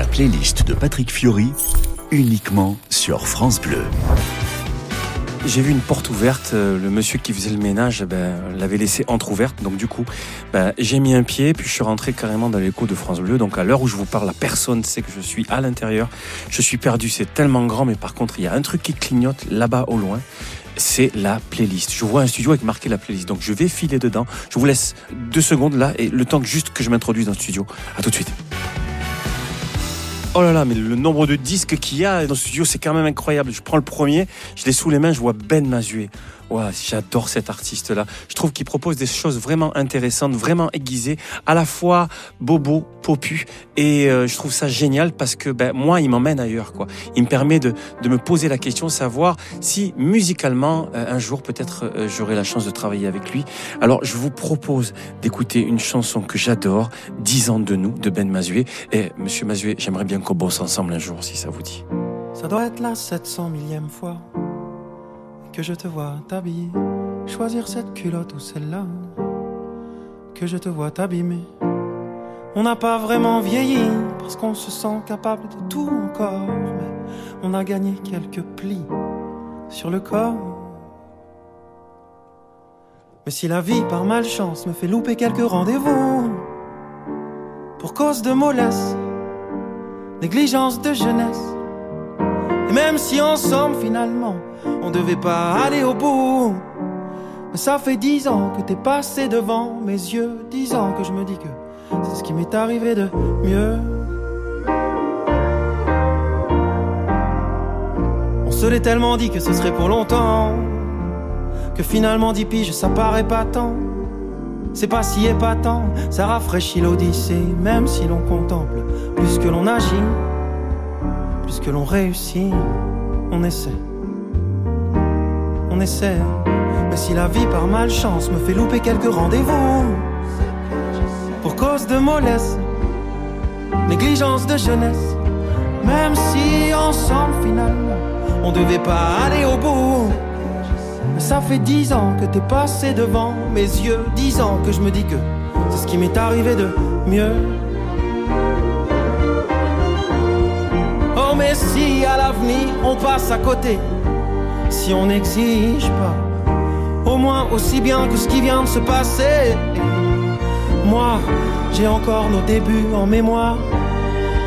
La playlist de Patrick Fiori, uniquement sur France Bleu. J'ai vu une porte ouverte, euh, le monsieur qui faisait le ménage ben, l'avait laissée entrouverte, donc du coup ben, j'ai mis un pied, puis je suis rentré carrément dans l'écho de France Bleu, donc à l'heure où je vous parle, la personne sait que je suis à l'intérieur, je suis perdu, c'est tellement grand, mais par contre il y a un truc qui clignote là-bas au loin, c'est la playlist. Je vois un studio avec marqué la playlist, donc je vais filer dedans, je vous laisse deux secondes là, et le temps juste que je m'introduise dans le studio, à tout de suite. Oh là là, mais le nombre de disques qu'il y a dans ce studio, c'est quand même incroyable. Je prends le premier, je l'ai sous les mains, je vois Ben Mazué. J'adore cet artiste-là. Je trouve qu'il propose des choses vraiment intéressantes, vraiment aiguisées, à la fois bobo, popu, et euh, je trouve ça génial parce que ben, moi, il m'emmène ailleurs. quoi. Il me permet de, de me poser la question, savoir si musicalement, euh, un jour, peut-être, euh, j'aurai la chance de travailler avec lui. Alors, je vous propose d'écouter une chanson que j'adore, 10 ans de nous, de Ben Mazué. Et Monsieur Mazué, j'aimerais bien qu'on bosse ensemble un jour, si ça vous dit. Ça doit être la 700 millième fois que je te vois t'habiller, choisir cette culotte ou celle-là, que je te vois t'abîmer. On n'a pas vraiment vieilli parce qu'on se sent capable de tout encore, mais on a gagné quelques plis sur le corps. Mais si la vie par malchance me fait louper quelques rendez-vous, pour cause de mollesse, négligence de jeunesse, et même si ensemble finalement on devait pas aller au bout. Mais ça fait dix ans que t'es passé devant mes yeux, dix ans que je me dis que c'est ce qui m'est arrivé de mieux. On se l'est tellement dit que ce serait pour longtemps, que finalement dix ça paraît pas tant. C'est pas si épatant, ça rafraîchit l'odyssée, même si l'on contemple plus que l'on agit, plus que l'on réussit, on essaie Mais si la vie par malchance me fait louper quelques rendez-vous, pour cause de mollesse, négligence de jeunesse, même si ensemble finalement on devait pas aller au bout. Mais ça fait dix ans que t'es passé devant mes yeux, dix ans que je me dis que c'est ce qui m'est arrivé de mieux. Oh mais si à l'avenir on passe à côté si on n'exige pas, au moins aussi bien que ce qui vient de se passer. Moi, j'ai encore nos débuts en mémoire,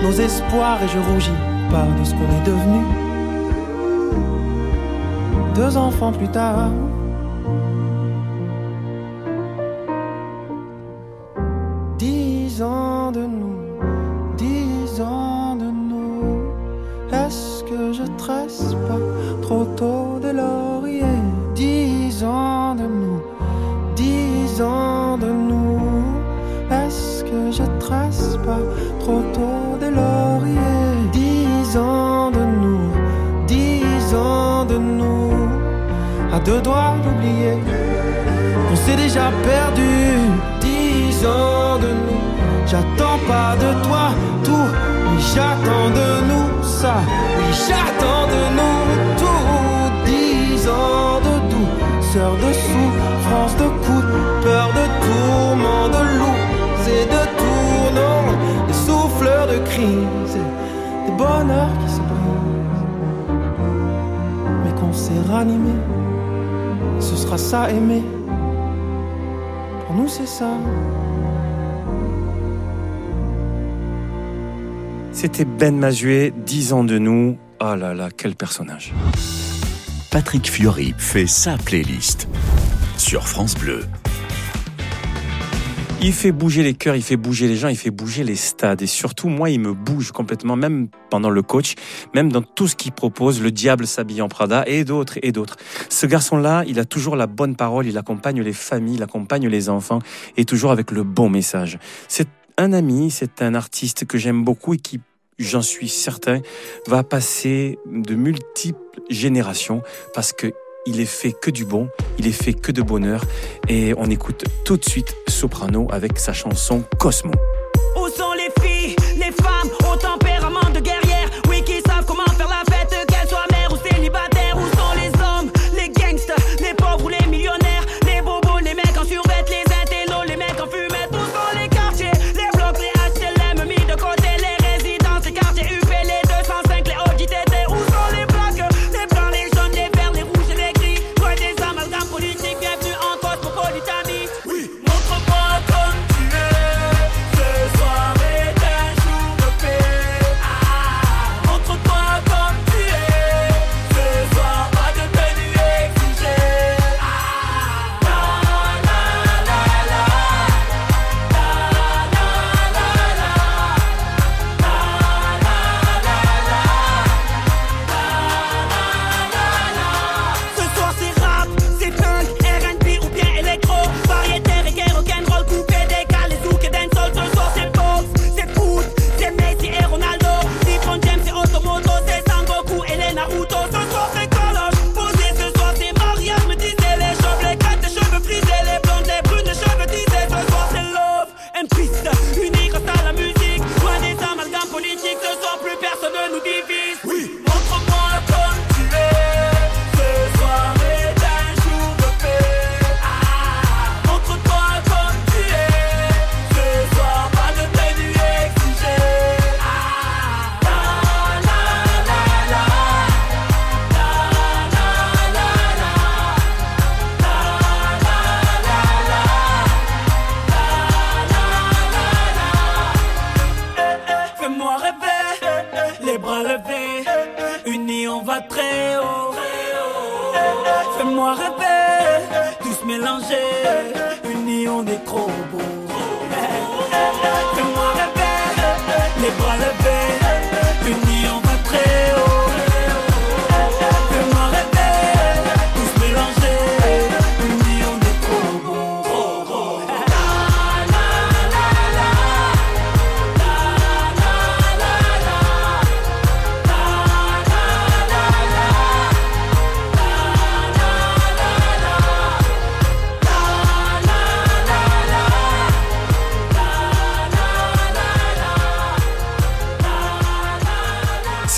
nos espoirs et je rougis pas de ce qu'on est devenu. Deux enfants plus tard. J'attends pas de toi tout, oui j'attends de nous ça, oui j'attends de nous de souffrance, de coups de peur, de tourments, de loups et de tournants, des souffleurs de crise, des bonheurs qui se brisent. Mais qu'on s'est ranimé, ce sera ça aimer. Pour nous, c'est ça. C'était Ben Mazué, 10 ans de nous. Oh là là, quel personnage. Patrick Fiori fait sa playlist sur France Bleu. Il fait bouger les cœurs, il fait bouger les gens, il fait bouger les stades. Et surtout, moi, il me bouge complètement, même pendant le coach, même dans tout ce qu'il propose, le diable s'habille en Prada et d'autres et d'autres. Ce garçon-là, il a toujours la bonne parole, il accompagne les familles, il accompagne les enfants et toujours avec le bon message. C'est un ami, c'est un artiste que j'aime beaucoup et qui j'en suis certain, va passer de multiples générations parce que il est fait que du bon, il est fait que de bonheur et on écoute tout de suite Soprano avec sa chanson Cosmo.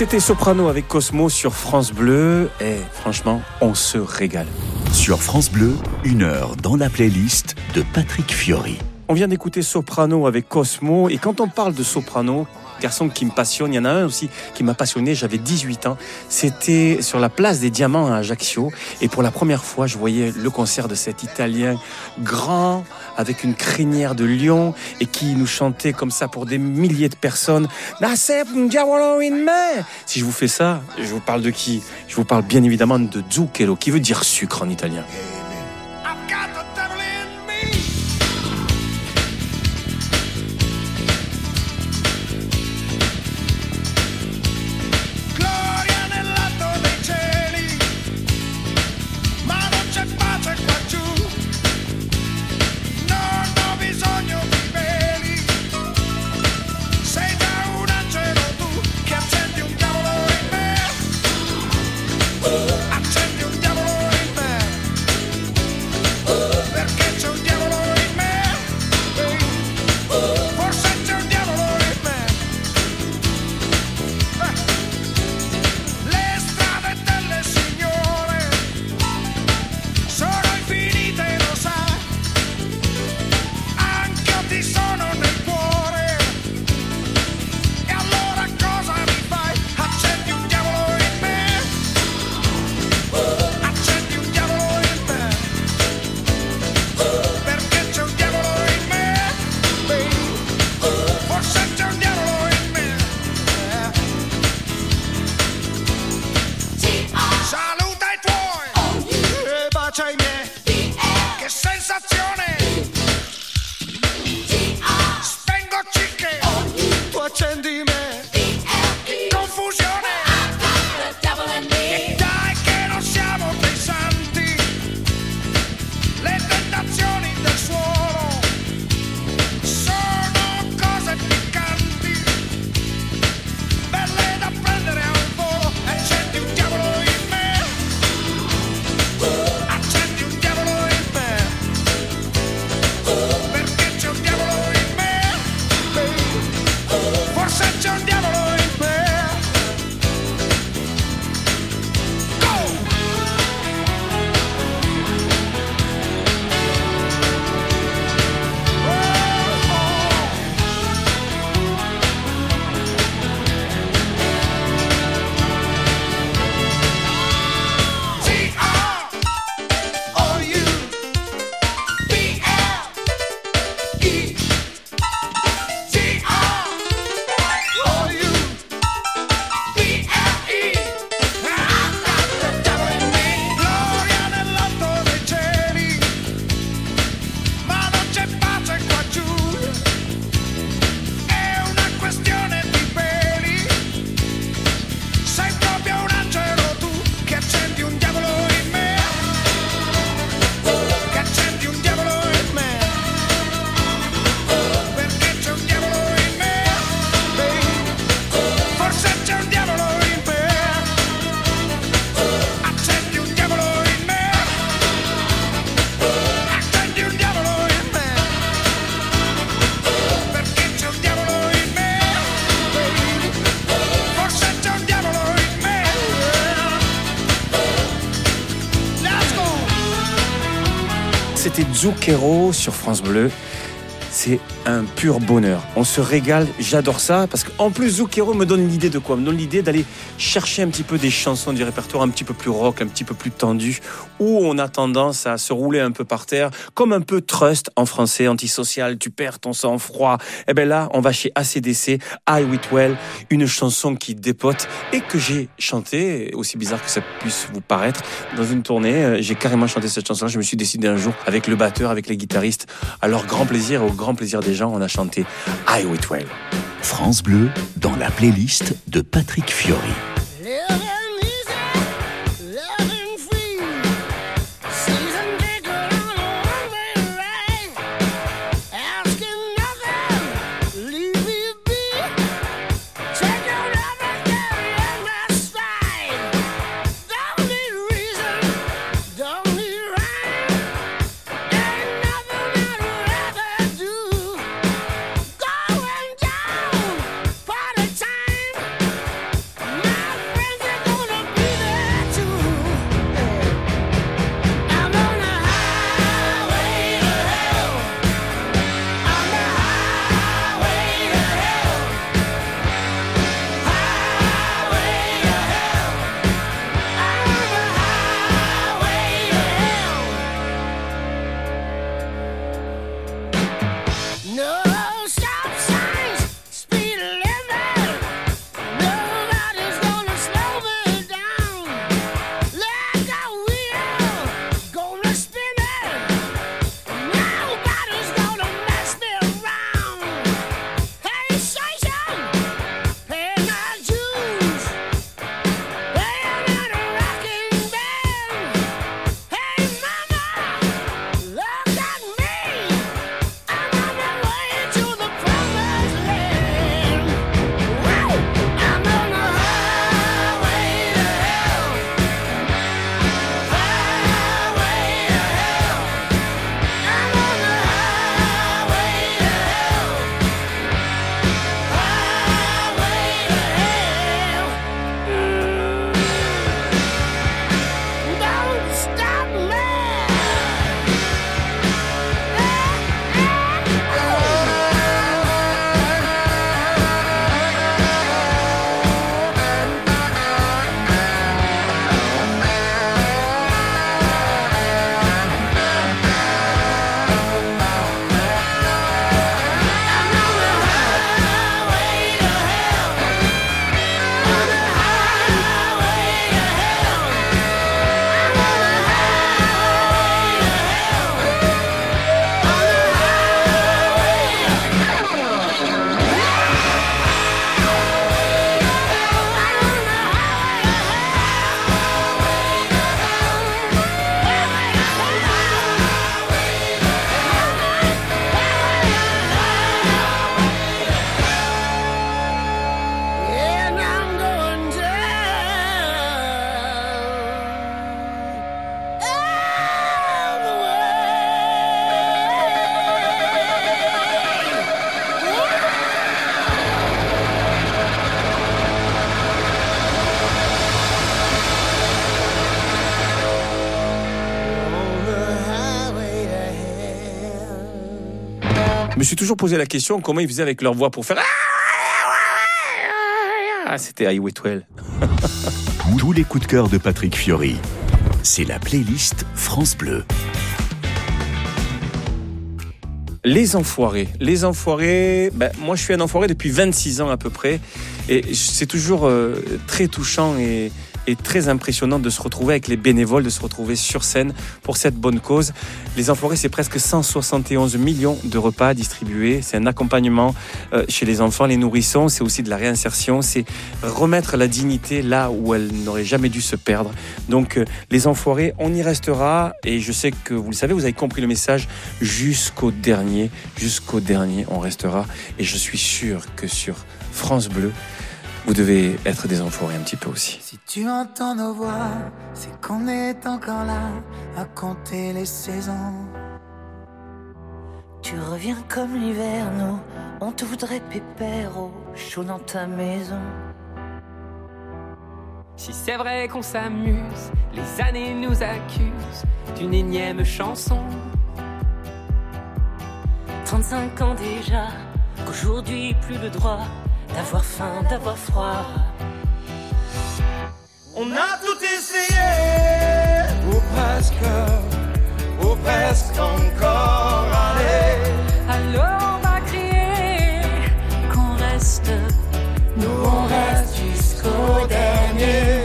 C'était Soprano avec Cosmo sur France Bleu. Et franchement, on se régale. Sur France Bleu, une heure dans la playlist de Patrick Fiori. On vient d'écouter Soprano avec Cosmo. Et quand on parle de Soprano, qui me passionnent. Il y en a un aussi qui m'a passionné. J'avais 18 ans. C'était sur la place des Diamants à Ajaccio. Et pour la première fois, je voyais le concert de cet Italien grand, avec une crinière de lion, et qui nous chantait comme ça pour des milliers de personnes. Si je vous fais ça, je vous parle de qui? Je vous parle bien évidemment de Zucchero, qui veut dire sucre en italien. Vaquero sur France Bleu. C'est un pur bonheur. On se régale, j'adore ça, parce qu'en plus, Zucchero me donne l'idée de quoi? Me donne l'idée d'aller chercher un petit peu des chansons du répertoire un petit peu plus rock, un petit peu plus tendu, où on a tendance à se rouler un peu par terre, comme un peu trust en français, antisocial, tu perds ton sang-froid. Et bien là, on va chez ACDC, I With Well, une chanson qui dépote et que j'ai chanté, aussi bizarre que ça puisse vous paraître, dans une tournée. Euh, J'ai carrément chanté cette chanson. Je me suis décidé un jour avec le batteur, avec les guitaristes, à leur grand plaisir et au grand plaisir des gens, on a chanté I With Well. France Bleu dans la playlist de Patrick Fiori. Suis toujours posé la question comment ils faisaient avec leur voix pour faire Ah, c'était I With Well. Tous les coups de cœur de Patrick Fiori. C'est la playlist France Bleu. Les enfoirés. Les enfoirés, ben, moi je suis un enfoiré depuis 26 ans à peu près. Et c'est toujours euh, très touchant et, et très impressionnant de se retrouver avec les bénévoles, de se retrouver sur scène pour cette bonne cause. Les enfoirés, c'est presque 171 millions de repas distribués. C'est un accompagnement euh, chez les enfants, les nourrissons. C'est aussi de la réinsertion. C'est remettre la dignité là où elle n'aurait jamais dû se perdre. Donc euh, les enfoirés, on y restera. Et je sais que vous le savez, vous avez compris le message jusqu'au dernier. Jusqu'au dernier, on restera. Et je suis sûr que sur France Bleu, vous devez être des enfoirés un petit peu aussi. Si tu entends nos voix, c'est qu'on est encore là à compter les saisons. Tu reviens comme l'hiver, nous, on te voudrait pépère au chaud dans ta maison. Si c'est vrai qu'on s'amuse, les années nous accusent d'une énième chanson. 35 ans déjà, qu'aujourd'hui plus le droit d'avoir faim, d'avoir froid. On a tout essayé, ou presque, ou presque encore. Allez, Alors on va crier qu'on reste, nous on reste jusqu'au dernier.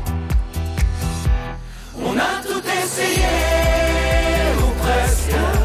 On a tout essayé, ou presque,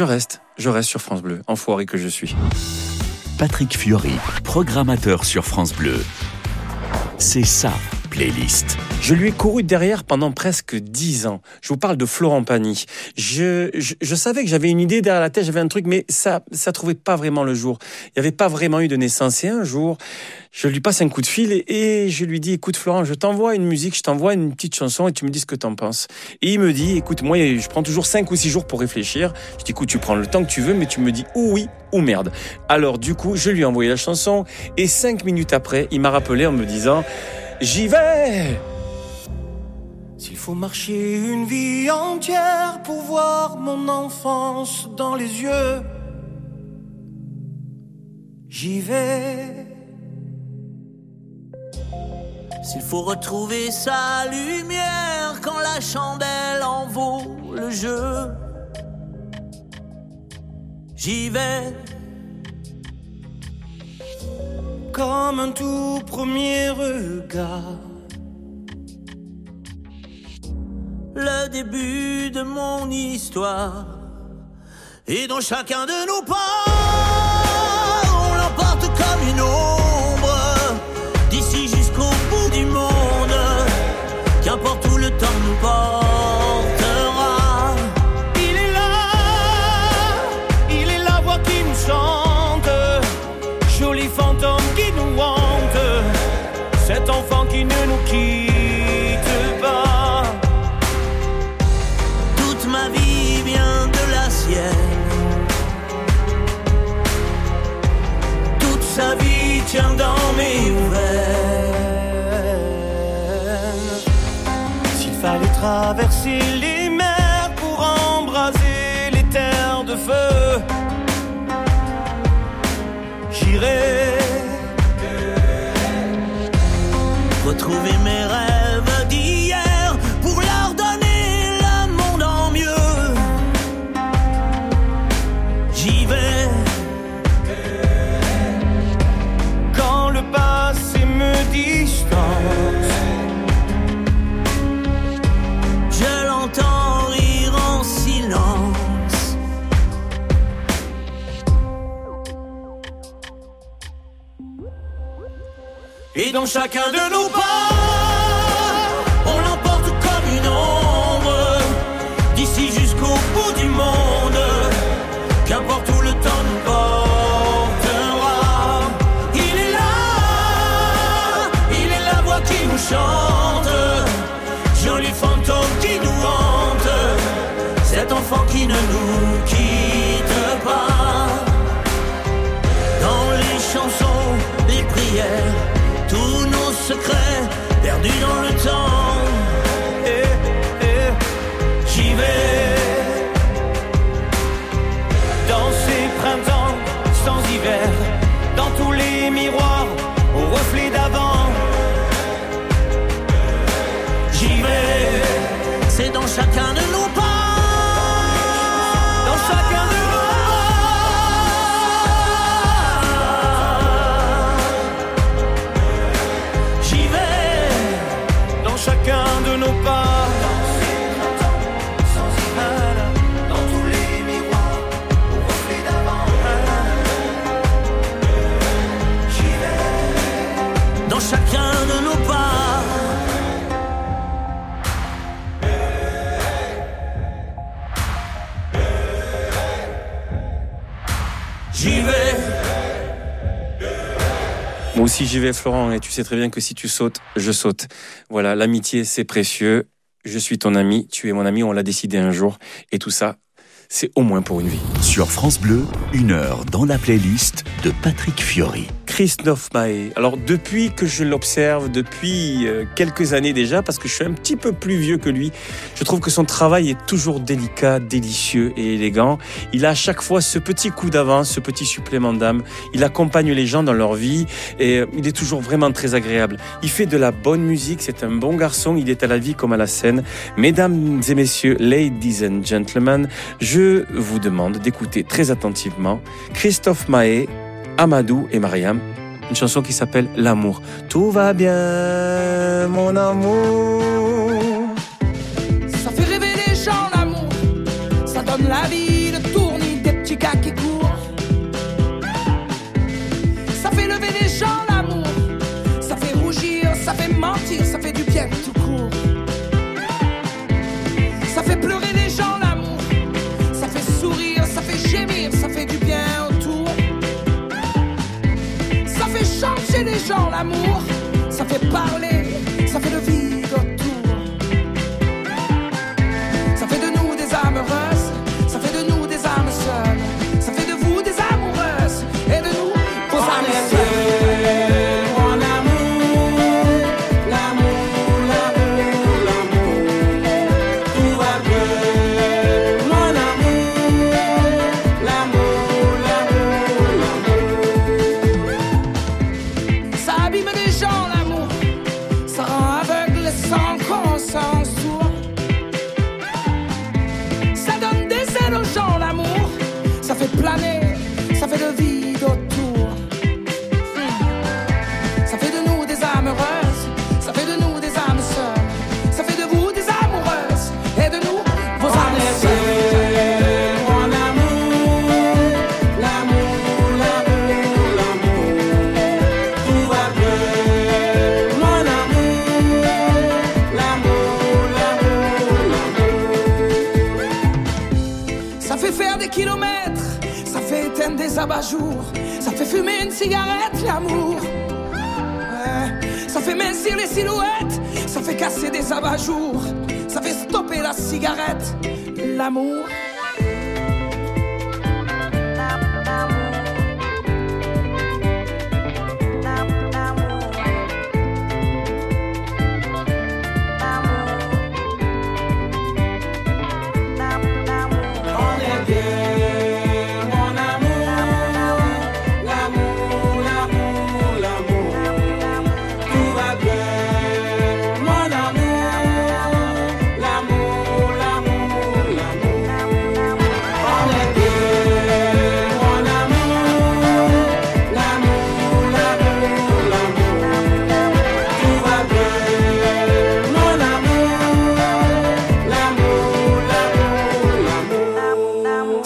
Je reste, je reste sur France Bleu, enfoiré que je suis. Patrick Fiori, programmateur sur France Bleu. C'est sa playlist. Je lui ai couru derrière pendant presque dix ans. Je vous parle de Florent Pagny. Je, je, savais que j'avais une idée derrière la tête, j'avais un truc, mais ça ça trouvait pas vraiment le jour. Il n'y avait pas vraiment eu de naissance. Et un jour, je lui passe un coup de fil et, et je lui dis, écoute Florent, je t'envoie une musique, je t'envoie une petite chanson et tu me dis ce que t'en penses. Et il me dit, écoute, moi je prends toujours cinq ou six jours pour réfléchir. Je dis, écoute, tu prends le temps que tu veux, mais tu me dis ou oui ou merde. Alors du coup, je lui ai envoyé la chanson et cinq minutes après, il m'a rappelé en me disant, j'y vais S'il faut marcher une vie entière pour voir mon enfance dans les yeux, j'y vais. S'il faut retrouver sa lumière quand la chandelle en vaut le jeu, j'y vais. Comme un tout premier regard. le début de mon histoire. Et dans chacun de nos pas, on l'emporte comme une ombre. D'ici jusqu'au bout du monde, qu'importe où le temps nous portera. J'irai retrouver mes chacun de nos pas, perdus dans le temps. Eh, eh, J'y vais. Dans ces printemps sans hiver, dans tous les miroirs, au reflet d'avant. J'y vais, c'est dans chacun Aussi j'y vais Florent et tu sais très bien que si tu sautes, je saute. Voilà, l'amitié c'est précieux. Je suis ton ami, tu es mon ami, on l'a décidé un jour et tout ça, c'est au moins pour une vie. Sur France Bleu, une heure dans la playlist de Patrick Fiori. Christophe Maé. Alors depuis que je l'observe, depuis euh, quelques années déjà, parce que je suis un petit peu plus vieux que lui, je trouve que son travail est toujours délicat, délicieux et élégant. Il a à chaque fois ce petit coup d'avance, ce petit supplément d'âme. Il accompagne les gens dans leur vie et euh, il est toujours vraiment très agréable. Il fait de la bonne musique, c'est un bon garçon, il est à la vie comme à la scène. Mesdames et messieurs, ladies and gentlemen, je vous demande d'écouter très attentivement Christophe Maé, Amadou et Mariam, une chanson qui s'appelle L'amour. Tout va bien, mon amour. Ça fait rêver les gens l'amour, ça donne la vie, le tournis des petits gars qui courent. Ça fait lever les gens l'amour, ça fait rougir, ça fait mentir, ça fait du bien gens l'amour, ça fait parler,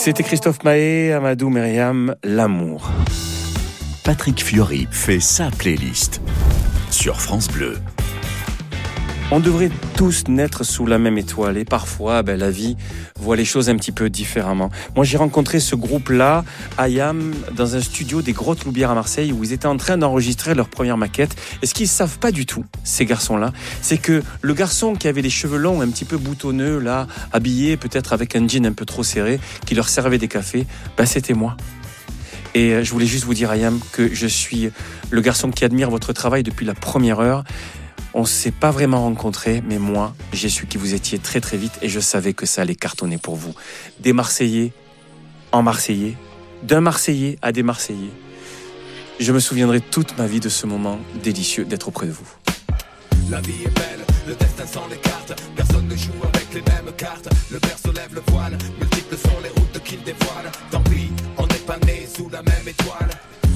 C'était Christophe Maé, Amadou, Myriam, L'amour. Patrick Fiori fait sa playlist sur France Bleu. On devrait tous naître sous la même étoile et parfois ben, la vie voit les choses un petit peu différemment. Moi j'ai rencontré ce groupe-là, Ayam, dans un studio des Grottes Loubières à Marseille où ils étaient en train d'enregistrer leur première maquette. Et ce qu'ils savent pas du tout, ces garçons-là, c'est que le garçon qui avait les cheveux longs, un petit peu boutonneux, là, habillé peut-être avec un jean un peu trop serré, qui leur servait des cafés, ben, c'était moi. Et euh, je voulais juste vous dire, Ayam, que je suis le garçon qui admire votre travail depuis la première heure. On ne s'est pas vraiment rencontrés, mais moi, j'ai su que vous étiez très très vite et je savais que ça allait cartonner pour vous. Des Marseillais en Marseillais, d'un Marseillais à des Marseillais. Je me souviendrai toute ma vie de ce moment délicieux d'être auprès de vous. La vie est belle, le destin sans les cartes. Personne ne joue avec les mêmes cartes. Le berceau lève le voile, multiples sont les routes qu'il dévoile. Tant pis, on n'est pas né sous la même étoile.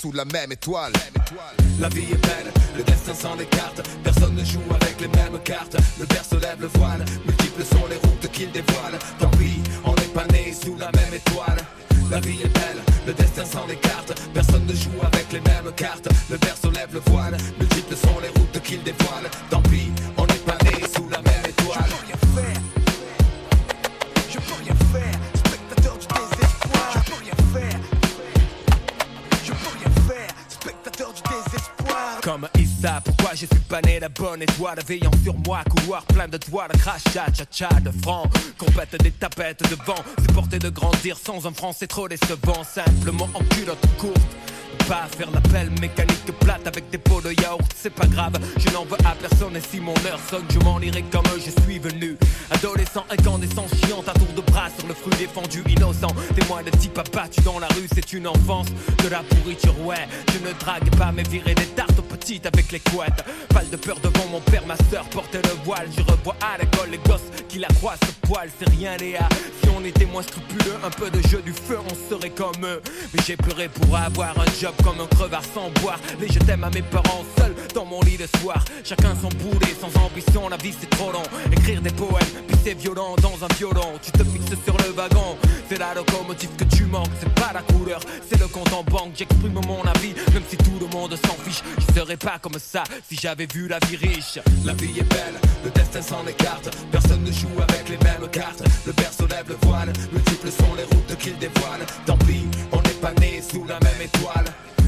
sous la même étoile La vie est belle, le destin sans les cartes. Personne ne joue avec les mêmes cartes. Le père se lève le voile, multiples sont les routes qu'il dévoile. Tant pis, on n'est pas né sous la même étoile. La vie est belle, le destin sans les cartes. Personne ne joue avec les mêmes cartes. Le père se lève le voile, multiples sont les routes qu'il dévoile. Tant pis, on Comme Issa, pourquoi je suis pas né la bonne étoile Veillant sur moi, couloir plein de toiles Crachat, cha-cha de francs Compète des tapettes de vent C'est porter de grandir sans un franc, c'est trop décevant Simplement en culotte courte pas faire l'appel mécanique plate avec des pots de yaourt, c'est pas grave, je n'en veux à personne et si mon heure sonne, je m'en irai comme je suis venu. Adolescent, incandescent, chiant à tour de bras sur le fruit défendu, innocent. Témoin de type abattu dans la rue, c'est une enfance de la pourriture, ouais. Je ne drague pas, mais virer des tartes aux petites avec les couettes. Pas de peur devant mon père, ma soeur portait le voile. Je revois à l'école les gosses qui la croient ce poil, c'est rien, Léa. Si on était moins scrupuleux, un peu de jeu du feu, on serait comme eux. Mais j'ai pleuré pour avoir un job comme un crevard sans boire. Les je t'aime à mes parents seuls dans mon lit le soir. Chacun son boulet, sans ambition, la vie c'est trop long. Écrire des poèmes, puis c'est violent dans un violon. Tu te fixes sur le wagon, c'est la locomotive que tu manques. C'est pas la couleur, c'est le compte en banque. J'exprime mon avis, même si tout le monde s'en fiche. Pas comme ça si j'avais vu la vie riche. La vie est belle, le destin s'en écarte. Personne ne joue avec les mêmes cartes. Le se lève le voile, multiples sont les routes qu'il dévoile. Tant pis, on n'est pas né sous la même étoile.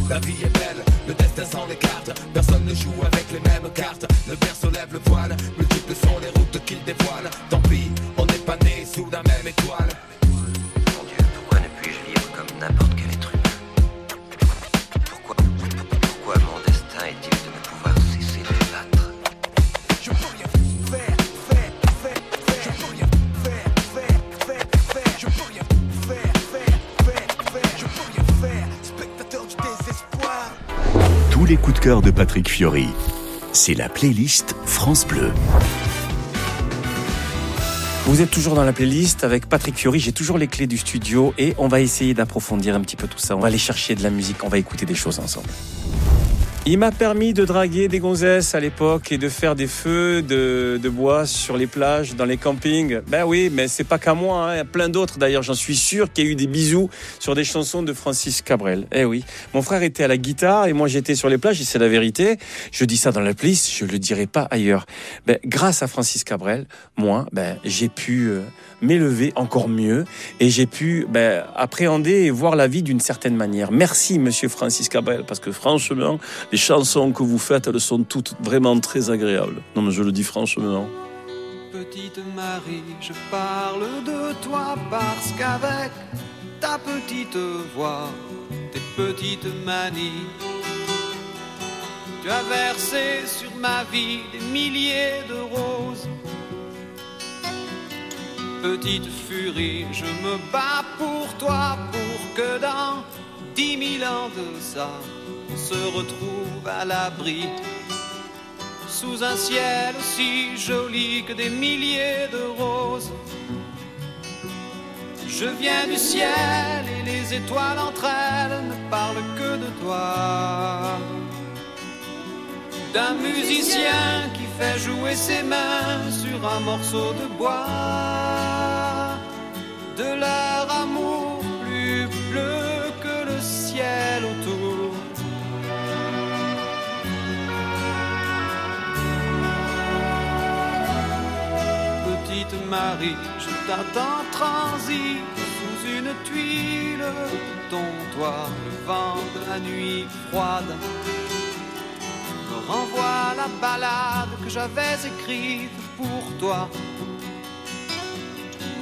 La vie est belle, le destin s'en écarte. Personne ne joue avec les mêmes cartes. Le se lève le voile, multiples sont les routes qu'il dévoile. Tant pis, on n'est pas né sous la même étoile. Les coups de cœur de Patrick Fiori. C'est la playlist France Bleu. Vous êtes toujours dans la playlist avec Patrick Fiori. J'ai toujours les clés du studio et on va essayer d'approfondir un petit peu tout ça. On va aller chercher de la musique, on va écouter des choses ensemble. Il m'a permis de draguer des gonzesses à l'époque et de faire des feux de, de bois sur les plages, dans les campings. Ben oui, mais c'est pas qu'à moi, hein. il y a plein d'autres d'ailleurs. J'en suis sûr qu'il y a eu des bisous sur des chansons de Francis Cabrel. Eh oui, mon frère était à la guitare et moi j'étais sur les plages et c'est la vérité. Je dis ça dans la playlist, je le dirai pas ailleurs. Ben, grâce à Francis Cabrel, moi, ben, j'ai pu euh, m'élever encore mieux et j'ai pu ben, appréhender et voir la vie d'une certaine manière. Merci, Monsieur Francis Cabrel, parce que franchement, les chansons que vous faites, elles sont toutes vraiment très agréables. Non, mais je le dis franchement. Petite Marie, je parle de toi parce qu'avec ta petite voix, tes petites manies, tu as versé sur ma vie des milliers de roses. Petite furie, je me bats pour toi, pour que dans dix mille ans de ça, se retrouve à l'abri. Sous un ciel aussi joli que des milliers de roses. Je viens du ciel et les étoiles entre elles ne parlent que de toi. D'un musicien qui fait jouer ses mains sur un morceau de bois. De leur amour plus bleu que le ciel autour. Marie, je t'attends transi sous une tuile ton toit. Le vent de la nuit froide me renvoie la balade que j'avais écrite pour toi.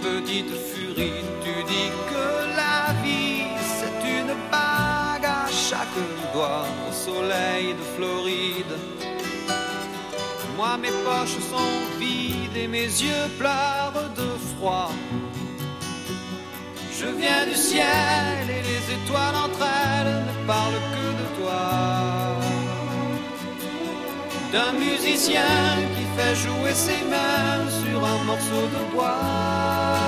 Petite furie, tu dis que la vie c'est une bague à chaque doigt au soleil de Floride. Moi mes poches sont vides et mes yeux pleurent de froid. Je viens du ciel et les étoiles entre elles ne parlent que de toi. D'un musicien qui fait jouer ses mains sur un morceau de bois.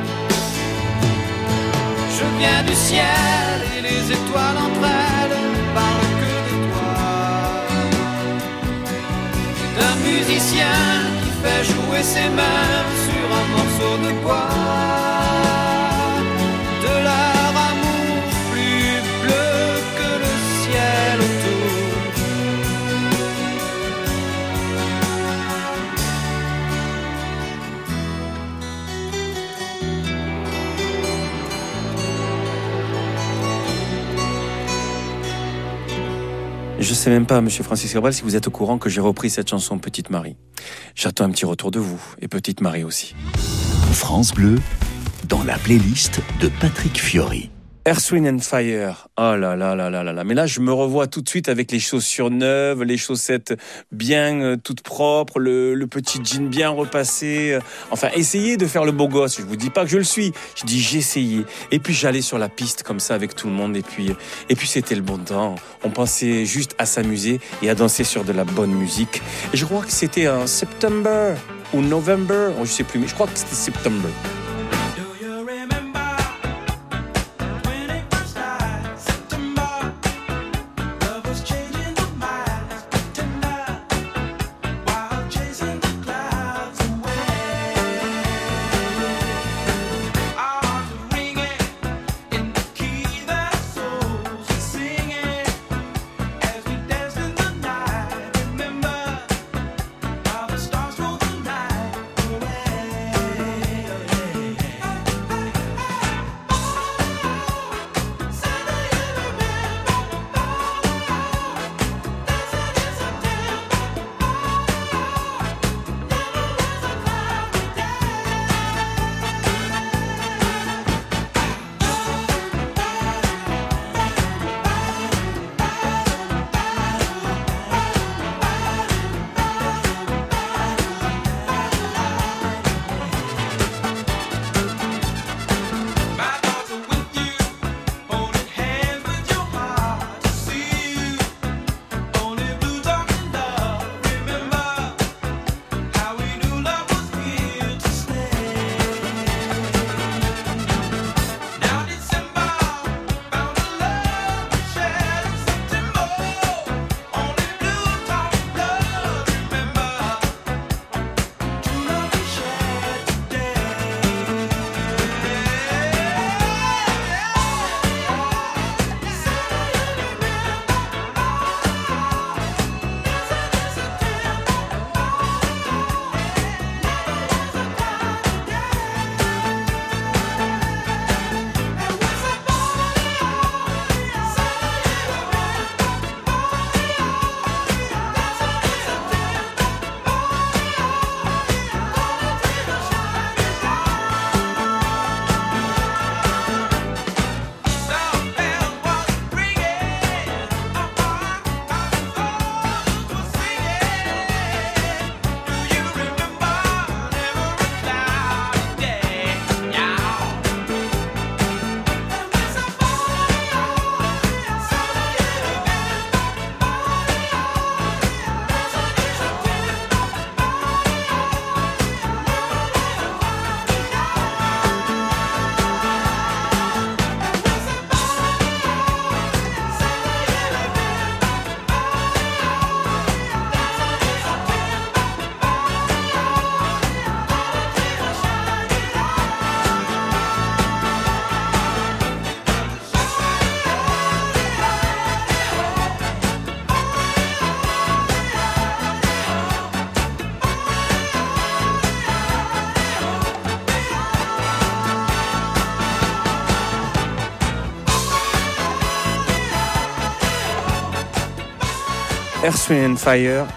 Je viens du ciel et les étoiles entre elles parlent que de toi. D'un musicien qui fait jouer ses mains sur un morceau de bois. Je sais même pas, monsieur Francis Cabrel, si vous êtes au courant que j'ai repris cette chanson Petite Marie. J'attends un petit retour de vous, et Petite Marie aussi. France Bleu, dans la playlist de Patrick Fiori. Earth, Wind and Fire. Oh là là là là là là. Mais là, je me revois tout de suite avec les chaussures neuves, les chaussettes bien euh, toutes propres, le, le petit jean bien repassé. euh, Enfin, essayez de faire le beau gosse. Je vous dis pas que je le suis. Je dis essayé. Et puis j'allais sur la piste comme ça avec tout le monde. Et puis, et puis c'était le bon temps. On pensait juste à s'amuser et à danser sur de la bonne musique. Je crois que c'était en septembre ou november. Oh, je sais plus, mais je crois que c'était septembre.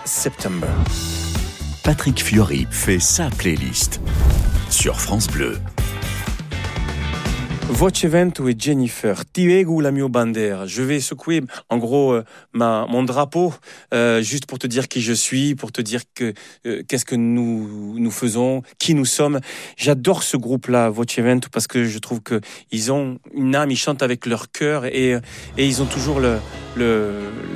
September. Patrick Fiori fait sa playlist sur France Bleu. Voce Vento et Jennifer, Tiegu la mio bandera? Je vais secouer en gros euh, ma, mon drapeau euh, juste pour te dire qui je suis, pour te dire que euh, qu'est-ce que nous nous faisons, qui nous sommes. J'adore ce groupe-là, Voce Vento, parce que je trouve que ils ont une âme, ils chantent avec leur cœur et, et ils ont toujours le, le,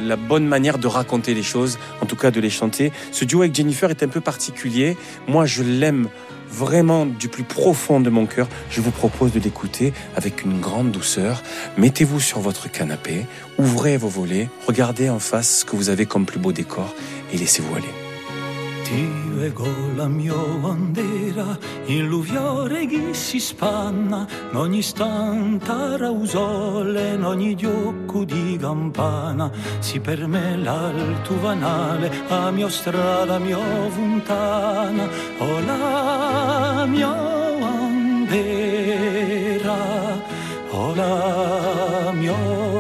la bonne manière de raconter les choses, en tout cas de les chanter. Ce duo avec Jennifer est un peu particulier. Moi, je l'aime vraiment du plus profond de mon cœur, je vous propose de l'écouter avec une grande douceur. Mettez-vous sur votre canapé, ouvrez vos volets, regardez en face ce que vous avez comme plus beau décor et laissez-vous aller. Ti leggo la mia bandera in l'uviore che si spanna, in ogni stanta rausole, in ogni diocco di campana, si per me l'alto vanale, a mia strada, mia fontana, o la mia bandera, o la mia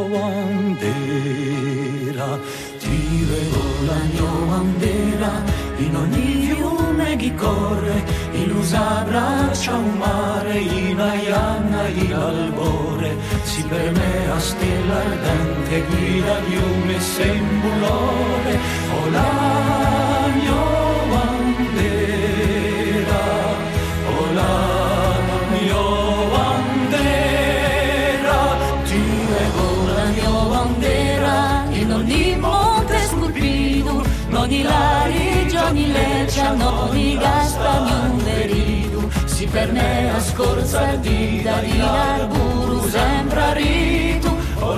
bandera, ti leggo la mia bandera ricorre, illusa abbraccia un mare, in inaianna in albore, si permea stella ardente, guida di un sembulore, o la mia bandera, o la mia bandera, ti revo la mia bandera, in ogni monte scolpito, in ogni lariggio, ogni legge, no l'anumeridu si pernea scorza di dall'arburu sembra ritu. Oh,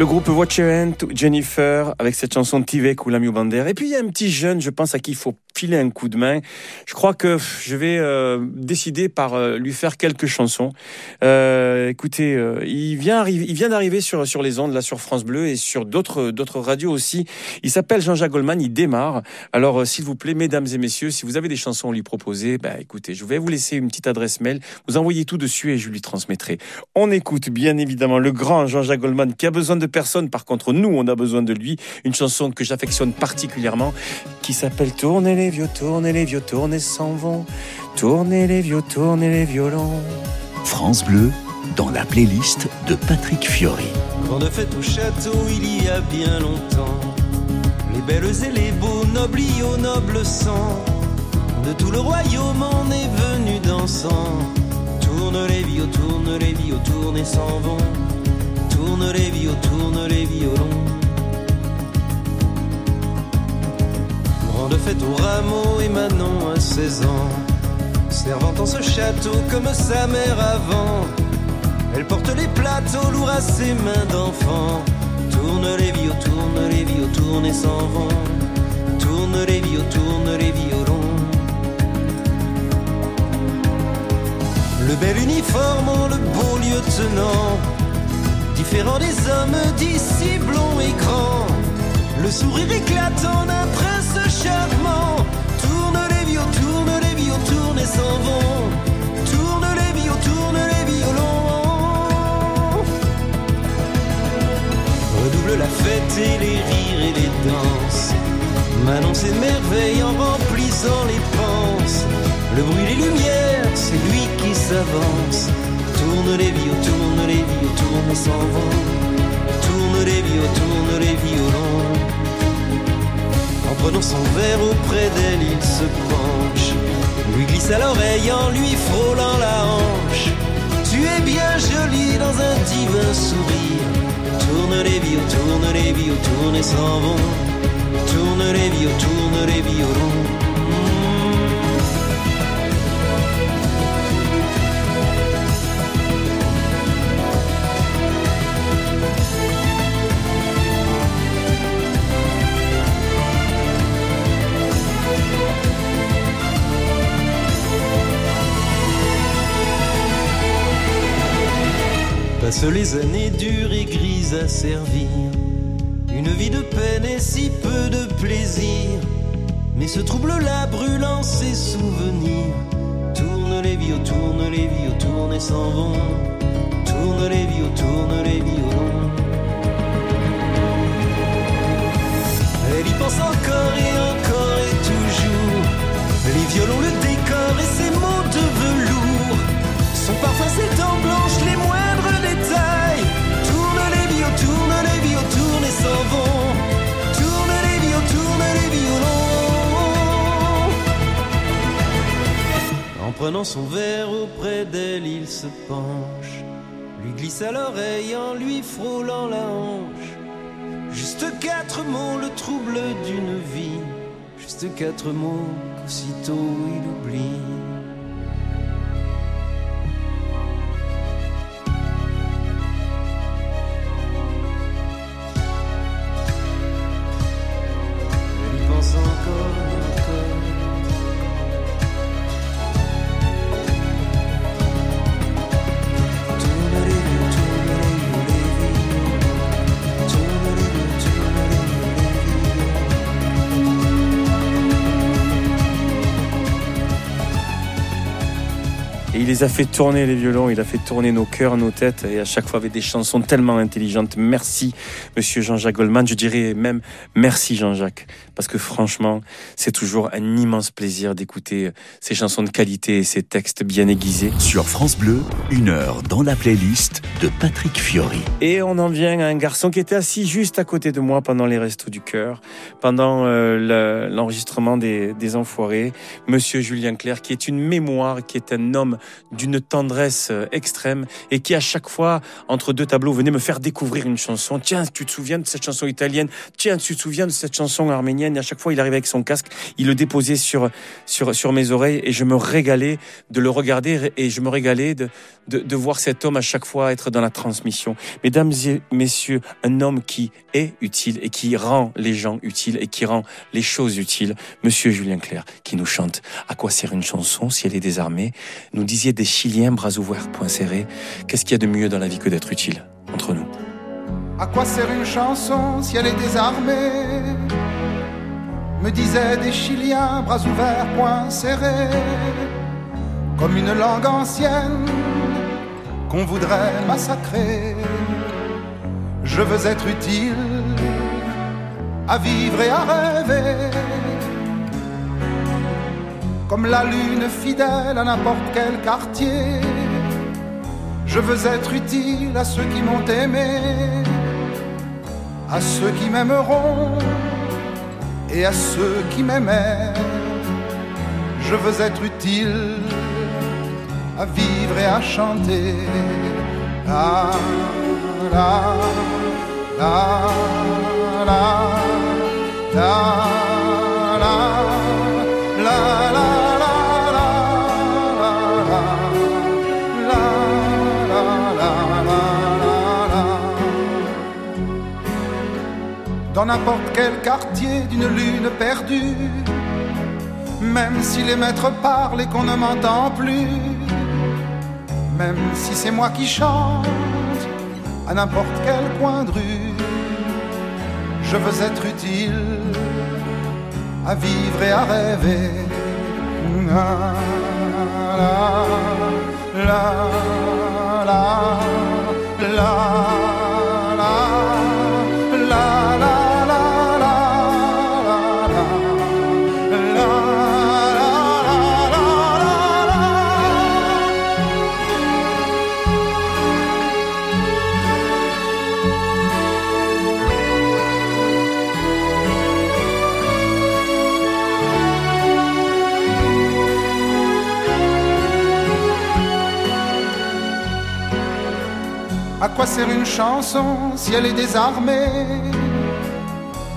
Le groupe Watch Your Hand, Jennifer, avec cette chanson Tivek ou la Mio Bandera. Et puis il y a un petit jeune, je pense, à qui il faut filer un coup de main. Je crois que je vais euh, décider par euh, lui faire quelques chansons. Euh, écoutez, il vient, il vient d'arriver sur, sur les ondes, là, sur France Bleu et sur d'autres radios aussi. Il s'appelle Jean-Jacques Goldman, il démarre. Alors, s'il vous plaît, mesdames et messieurs, si vous avez des chansons à lui proposer, bah, écoutez, je vais vous laisser une petite adresse mail. Vous envoyez tout dessus et je lui transmettrai. On écoute bien évidemment le grand Jean-Jacques Goldman qui a besoin de personne. Par contre, nous, on a besoin de lui. Une chanson que j'affectionne particulièrement qui s'appelle Tournez les vieux, tournez les vieux, tournez s'en vont. Tournez les vieux, tournez les violons. France Bleu, dans la playlist de Patrick Fiori. Grande fête au château il y a bien longtemps. Les belles et les beaux, nobles y au noble sang. De tout le royaume on est venu dansant. Tourne les vieux, tourne les vieux, tourne et s'en vont. Tourne les vieux, tourne les violons. Grande fête au rameau et Manon à 16 ans. Servant en ce château comme sa mère avant. Elle porte les plateaux lourds à ses mains d'enfant. Tourne les vieux, tourne les vieux, tourne et s'en vont. Tourne les vieux, tourne les violons. bel uniforme le beau lieutenant. Différent des hommes d'ici blonds et grands. Le sourire éclatant d'un prince charmant. Tourne les vieux, tourne les vieux, tourne et s'en vont. Tourne les tourne les violons. Redouble la fête et les rires et les danses. Manon s'émerveille en remplissant les penses. Le bruit des lumières, c'est lui qui s'avance. Tourne les vieux, tourne les vieux, tourne et s'en. Tourne les vieux, tourne les violons. En prenant son verre auprès d'elle, il se penche. Lui glisse à l'oreille en lui frôlant la hanche. Tu es bien jolie dans un divin sourire. Tourne les vieux, tourne les vieux, tourne et s'en vont. Tourne les vieux, tourne les violons. Passent les années dures et grises à servir. Une vie de peine et si peu de plaisir. Mais ce trouble-là brûlant ses souvenirs. Tourne les vieux, tourne les vieux, tourne et s'en vont. Tourne les vieux, tourne les violons. Prenant son verre auprès d'elle, il se penche. Lui glisse à l'oreille en lui frôlant la hanche. Juste quatre mots, le trouble d'une vie. Juste quatre mots qu'aussitôt il oublie. Les a fait tourner les violons, il a fait tourner nos cœurs, nos têtes, et à chaque fois avec des chansons tellement intelligentes. Merci, Monsieur Jean-Jacques Goldman. Je dirais même merci Jean-Jacques, parce que franchement, c'est toujours un immense plaisir d'écouter ces chansons de qualité et ces textes bien aiguisés. Sur France Bleu, une heure dans la playlist de Patrick Fiori. Et on en vient à un garçon qui était assis juste à côté de moi pendant les Restos du Cœur, pendant euh, le- l'enregistrement des, des Enfoirés, Monsieur Julien Clerc, qui est une mémoire, qui est un homme d'une tendresse euh, extrême et qui à chaque fois, entre deux tableaux, venait me faire découvrir une chanson. Tiens, tu te souviens de cette chanson italienne? Tiens, tu te souviens de cette chanson arménienne? Et à chaque fois, il arrivait avec son casque, il le déposait sur, sur, sur mes oreilles et je me régalais de le regarder et je me régalais de, de, de voir cet homme à chaque fois être dans la transmission. Mesdames et messieurs, un homme qui est utile et qui rend les gens utiles et qui rend les choses utiles, Monsieur Julien Clerc, qui nous chante À quoi sert une chanson si elle est désarmée? Nous disiez des Chiliens, bras ouverts, poings serrés. Qu'est-ce qu'il y a de mieux dans la vie que d'être utile entre nous? À quoi sert une chanson si elle est désarmée? Me disaient des Chiliens, bras ouverts, poings serrés, comme une langue ancienne qu'on voudrait massacrer. Je veux être utile à vivre et à rêver, comme la lune fidèle à n'importe quel quartier. Je veux être utile à ceux qui m'ont aimé, à ceux qui m'aimeront et à ceux qui m'aimaient. Je veux être utile à vivre et à chanter. Dans n'importe quel quartier d'une lune perdue, même si les maîtres parlent et qu'on ne m'entend plus, même si c'est moi qui chante à n'importe quel coin de rue. Je veux être utile à vivre et à rêver. À quoi sert une chanson si elle est désarmée?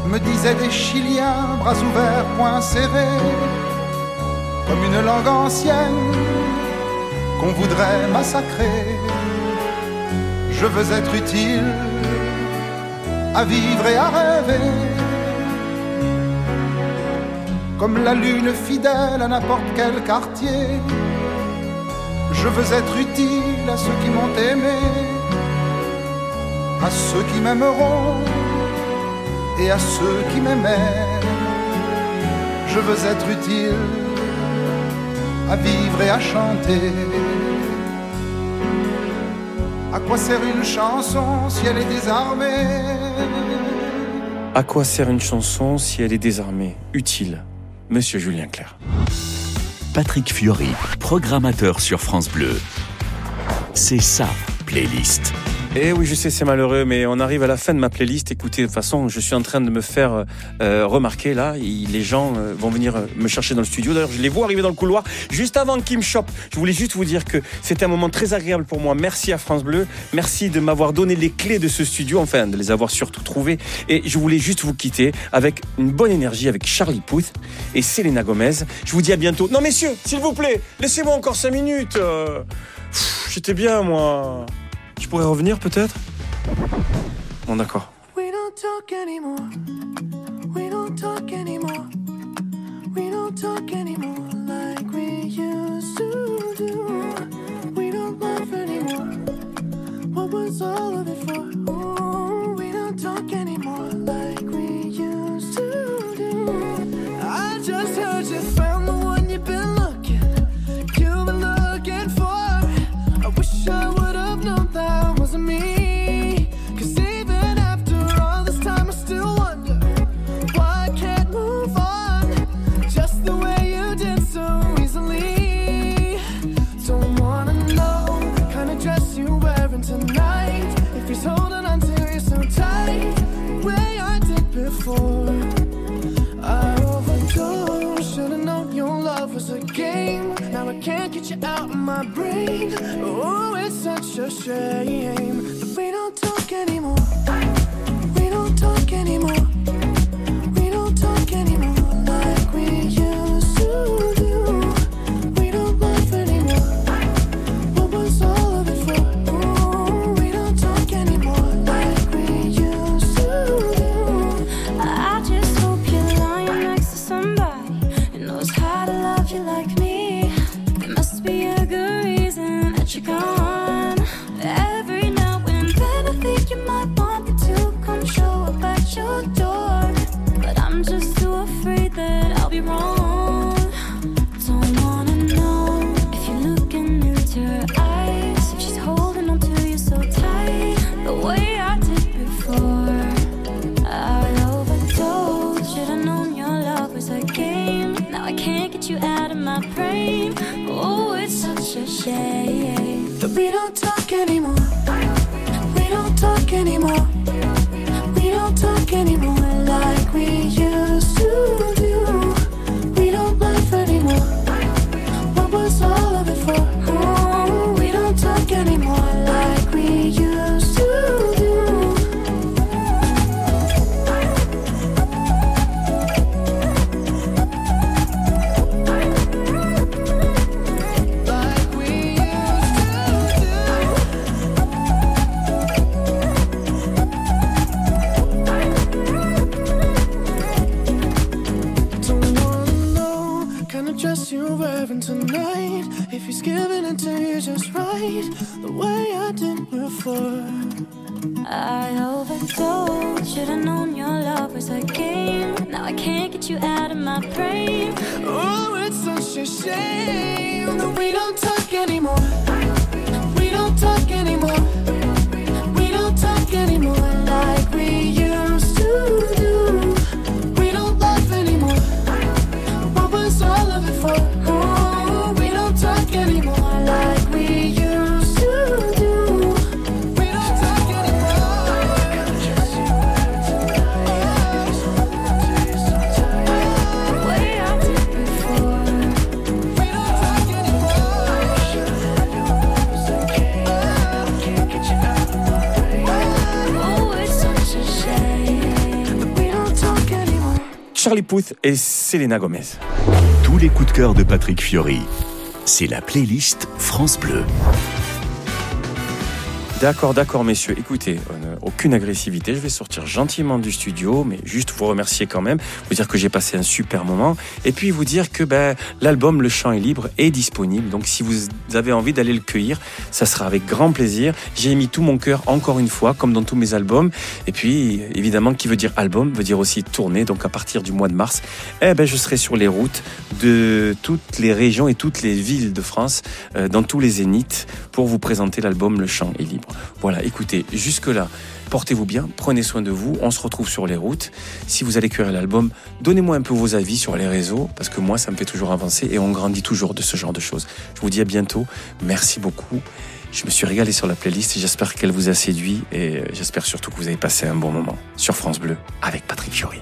Me disaient des Chiliens, bras ouverts, poings serrés, comme une langue ancienne qu'on voudrait massacrer. Je veux être utile à vivre et à rêver, comme la lune fidèle à n'importe quel quartier. Je veux être utile à ceux qui m'ont aimé à ceux qui m'aimeront et à ceux qui m'aimaient. Je veux être utile à vivre et à chanter. À quoi sert une chanson si elle est désarmée? À quoi sert une chanson si elle est désarmée? Utile. Monsieur Julien Clerc. Patrick Fiori, programmateur sur France Bleu. C'est sa playlist. Eh oui, je sais, c'est malheureux, mais on arrive à la fin de ma playlist. Écoutez, de toute façon, je suis en train de me faire euh, remarquer là. Les gens euh, vont venir euh, me chercher dans le studio. D'ailleurs, je les vois arriver dans le couloir juste avant me chopent. Je voulais juste vous dire que c'était un moment très agréable pour moi. Merci à France Bleu. Merci de m'avoir donné les clés de ce studio, enfin, de les avoir surtout trouvées. Et je voulais juste vous quitter avec une bonne énergie avec Charlie Puth et Selena Gomez. Je vous dis à bientôt. Non, messieurs, s'il vous plaît, laissez-moi encore cinq minutes. Pff, J'étais bien, moi. Je pourrais revenir peut-être? Bon, d'accord. We don't talk anymore. We don't talk anymore. My brain. Oh, it's such a shame that we don't talk anymore. We don't talk anymore. Anymore. Et Selena Gomez. Tous les coups de cœur de Patrick Fiori. C'est la playlist France Bleu. D'accord, d'accord, messieurs. Écoutez, euh, aucune agressivité. Je vais sortir gentiment du studio, mais juste vous remercier quand même, vous dire que j'ai passé un super moment, et puis vous dire que ben, l'album Le Chant est libre est disponible. Donc si vous avez envie d'aller le cueillir, ça sera avec grand plaisir. J'ai mis tout mon cœur encore une fois, comme dans tous mes albums. Et puis, évidemment, qui veut dire album veut dire aussi tournée. Donc à partir du mois de mars, eh ben, je serai sur les routes de toutes les régions et toutes les villes de France, euh, dans tous les zéniths, pour vous présenter l'album Le Chant est libre. Voilà, écoutez, jusque-là, portez-vous bien, prenez soin de vous, on se retrouve sur les routes. Si vous allez cuire l'album, donnez-moi un peu vos avis sur les réseaux, parce que moi, ça me fait toujours avancer et on grandit toujours de ce genre de choses. Je vous dis à bientôt, merci beaucoup. Je me suis régalé sur la playlist, j'espère qu'elle vous a séduit et j'espère surtout que vous avez passé un bon moment sur France Bleu avec Patrick Fiori.